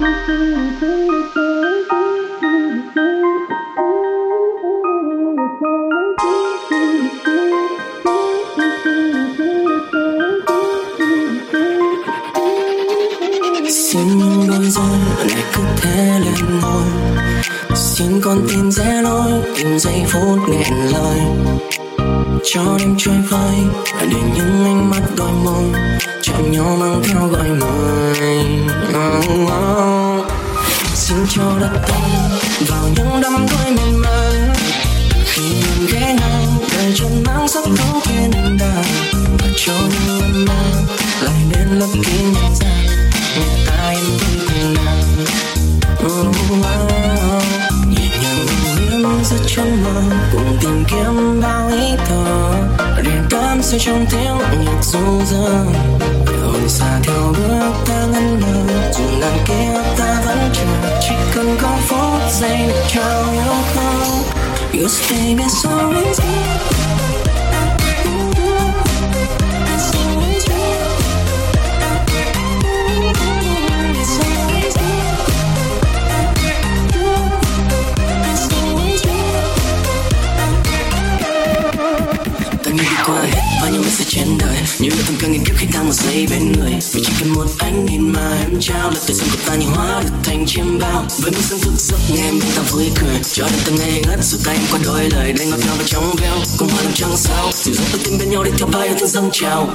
Mm-hmm. Dâng trào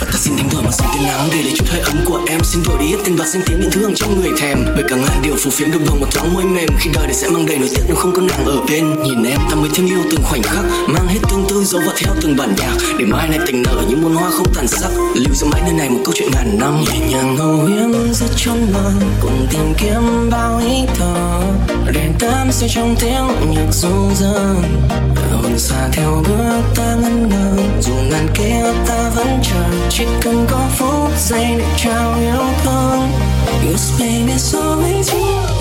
và ta xin thánh thờ mà xin tiếng nắng để lấy chút hơi ấm của em. Xin đổi đi hết tình và danh tiếng những thứ trong người thèm. Bởi cả ngàn điều phù phiếm đồng đồng một thoáng môi mềm. Khi đời để sẽ mang đầy nỗi tiếc nếu không có nàng ở bên. Nhìn em ta mới thương yêu từng khoảnh khắc, mang hết tương tư dấu vào theo từng bản nhạc. Để mai này tình nở như muôn hoa không tàn sắc. Lưu giữ mãi nơi này một câu chuyện ngàn năm. Nhẹ nhàng ngầu hiếm rất trong mơ cùng tìm kiếm bao ý thơ đèn tám sẽ trong tiếng nhạc du dương còn xa theo bước ta ngân ngơ dù ngàn kia ta vẫn chờ, chỉ cần có phút giây để trao yêu thương. You spend me so easy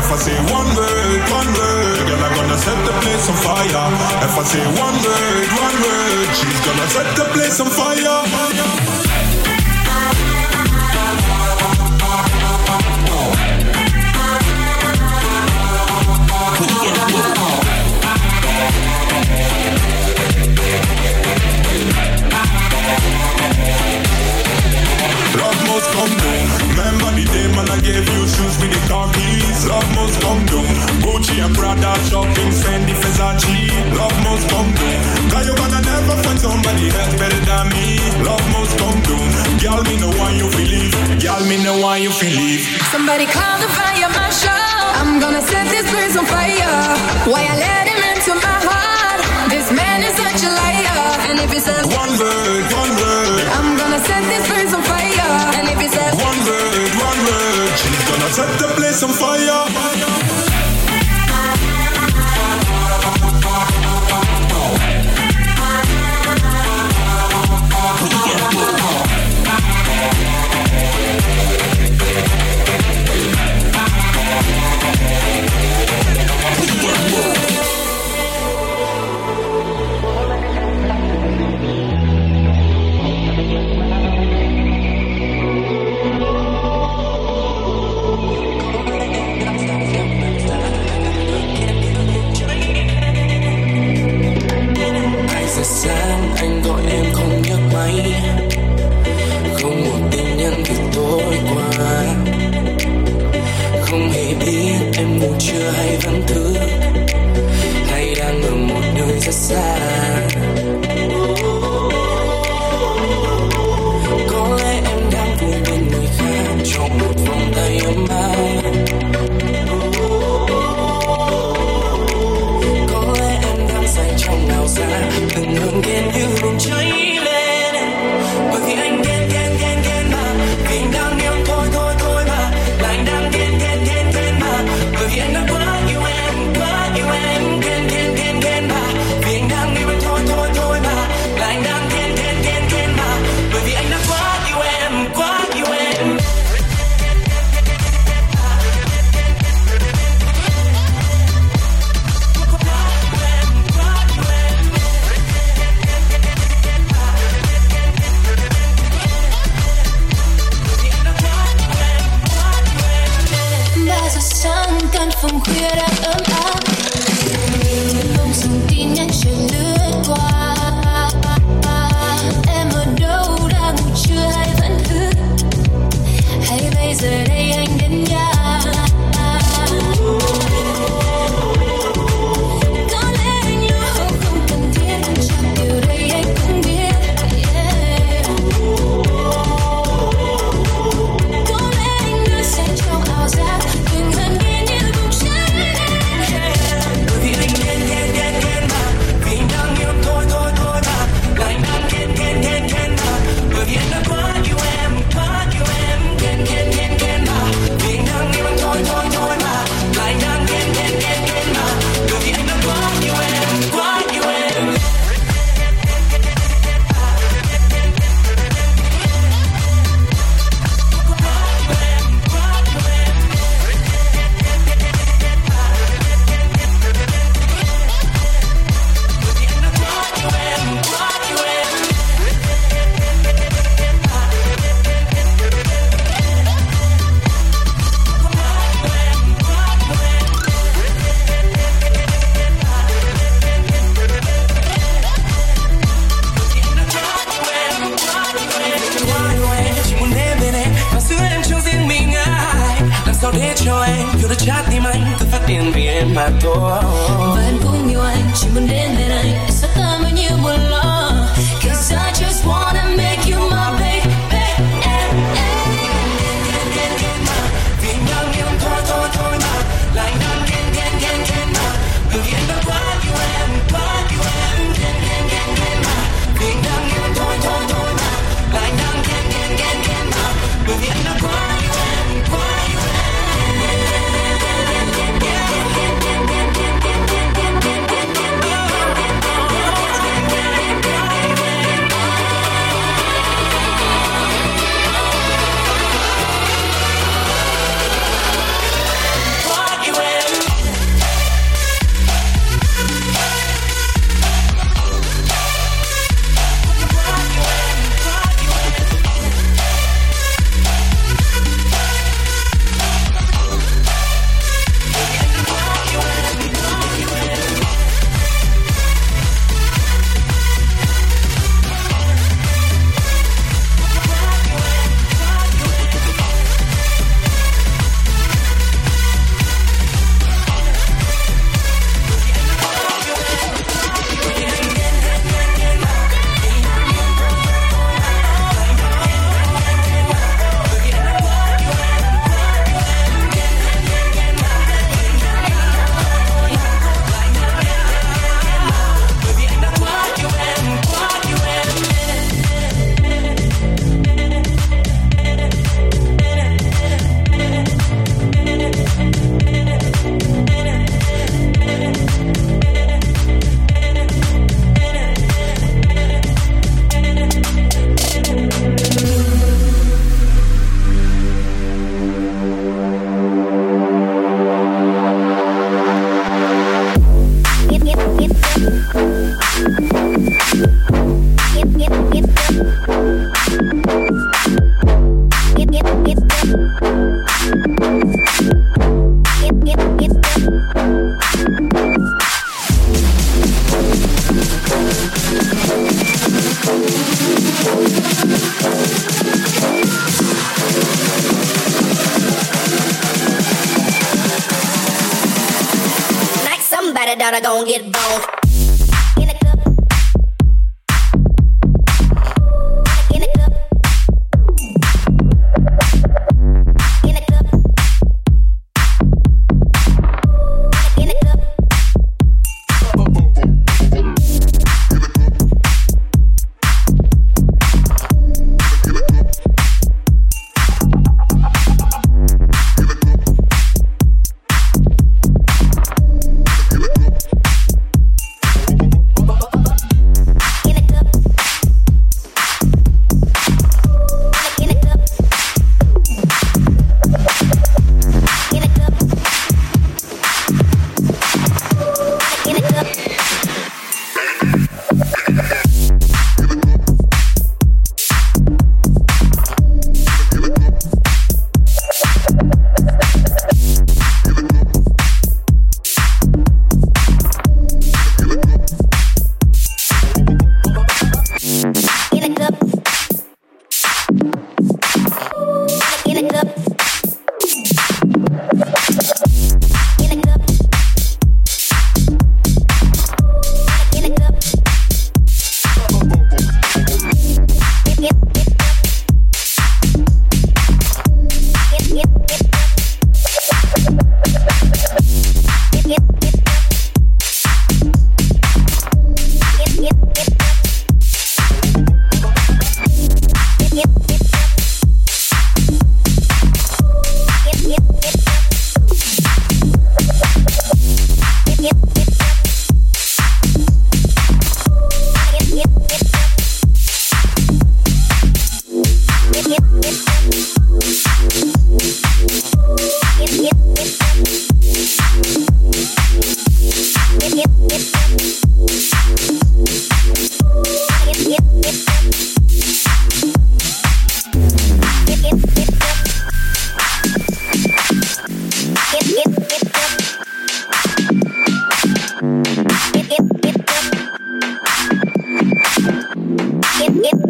If I say one word, one word, girl I'm gonna set the place on fire. If I say one word, one word, she's gonna set the place on fire. And Prada shopping, Fendi, Versace. Love must come down. Cause you gonna never find somebody else better than me. Love must come down. Girl, me know why you feel leave. Girl, me know why you feel leave. Somebody call the fire marshal. I'm gonna set this place on fire. Why I let him into my heart? This man is such a liar. And if he says One word, one word, I'm gonna set this place on fire. And if he says one word, one word. She's gonna set the place on fire. nào you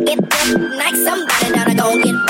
Get that night, somebody down, I gon' get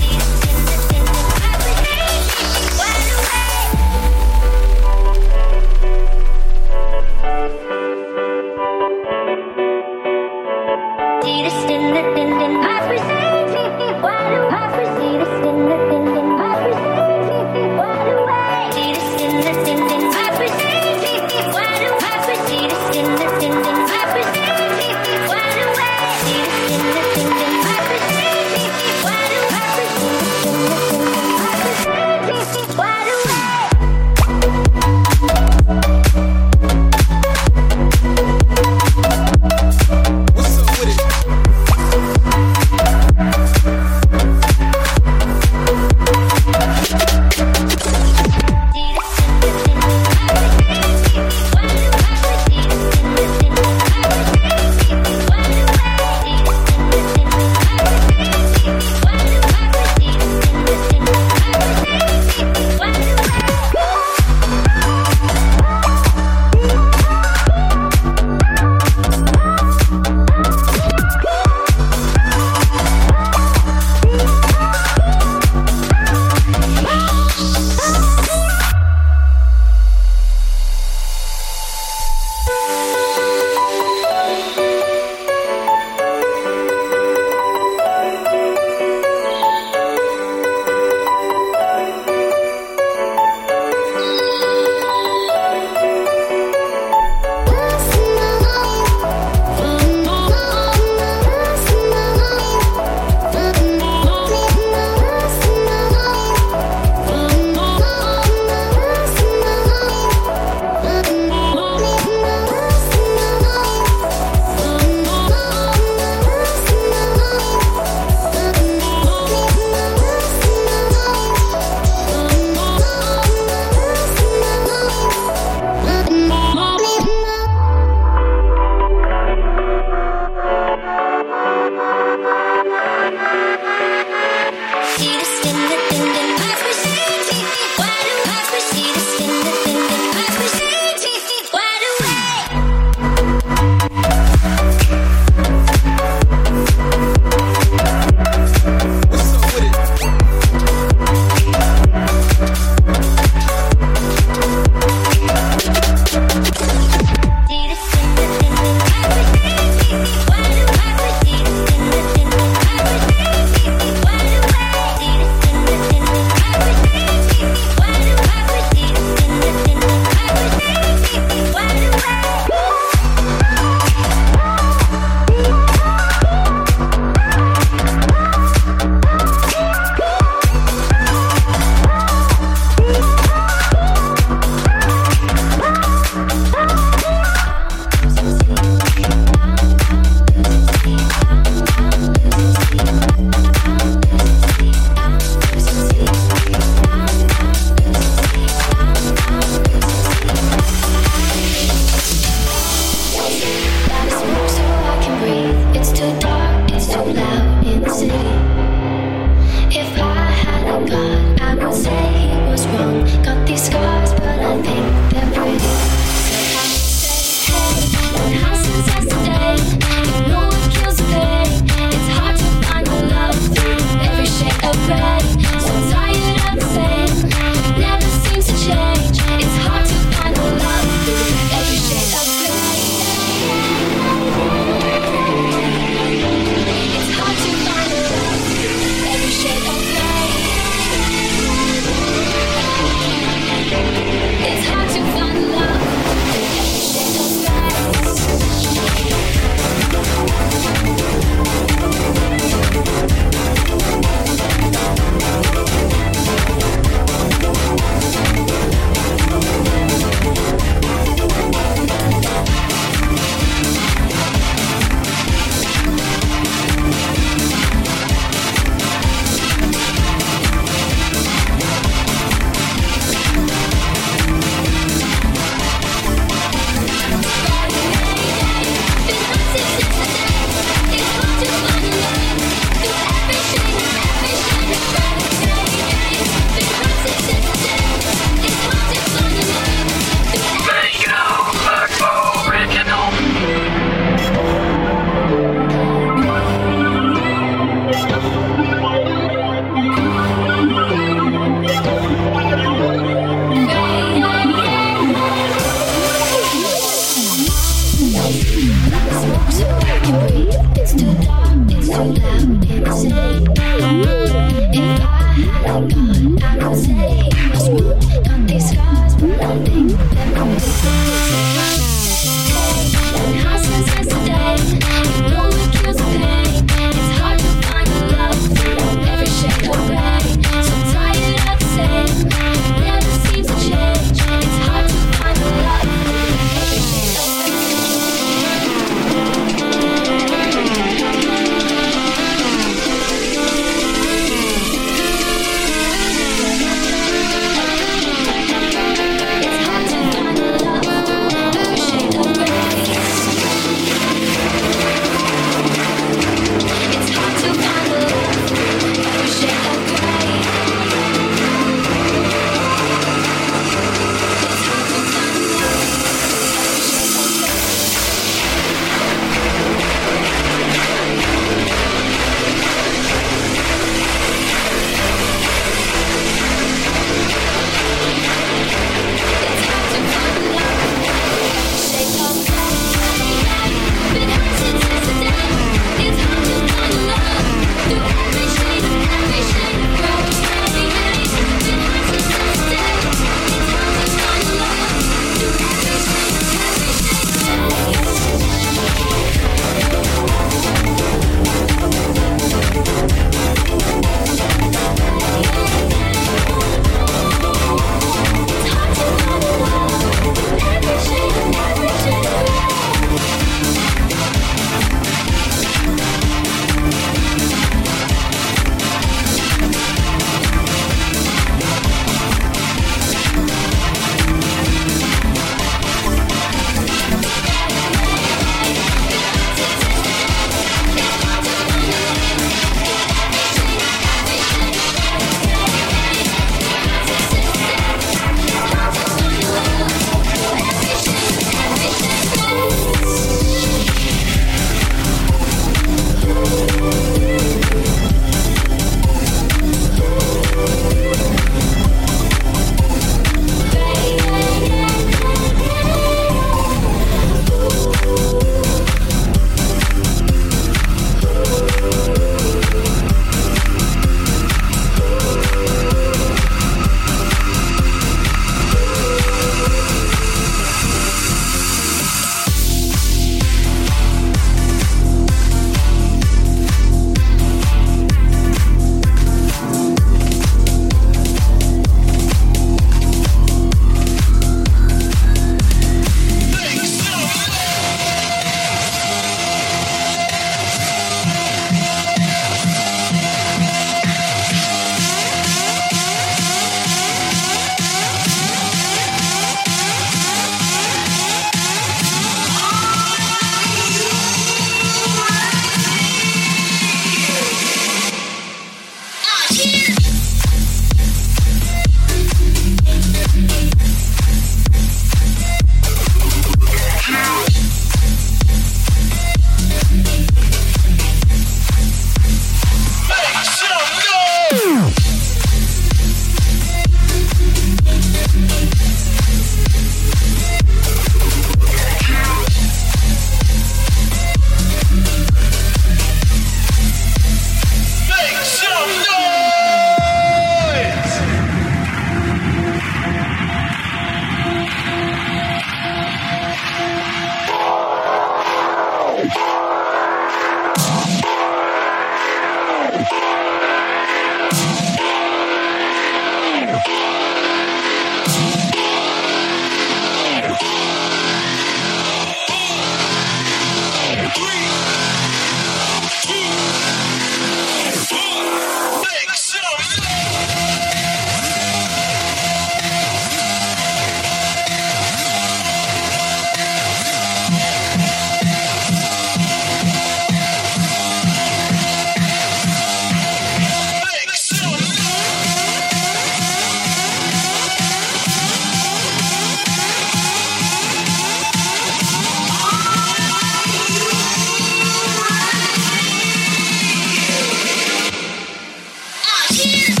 yeah.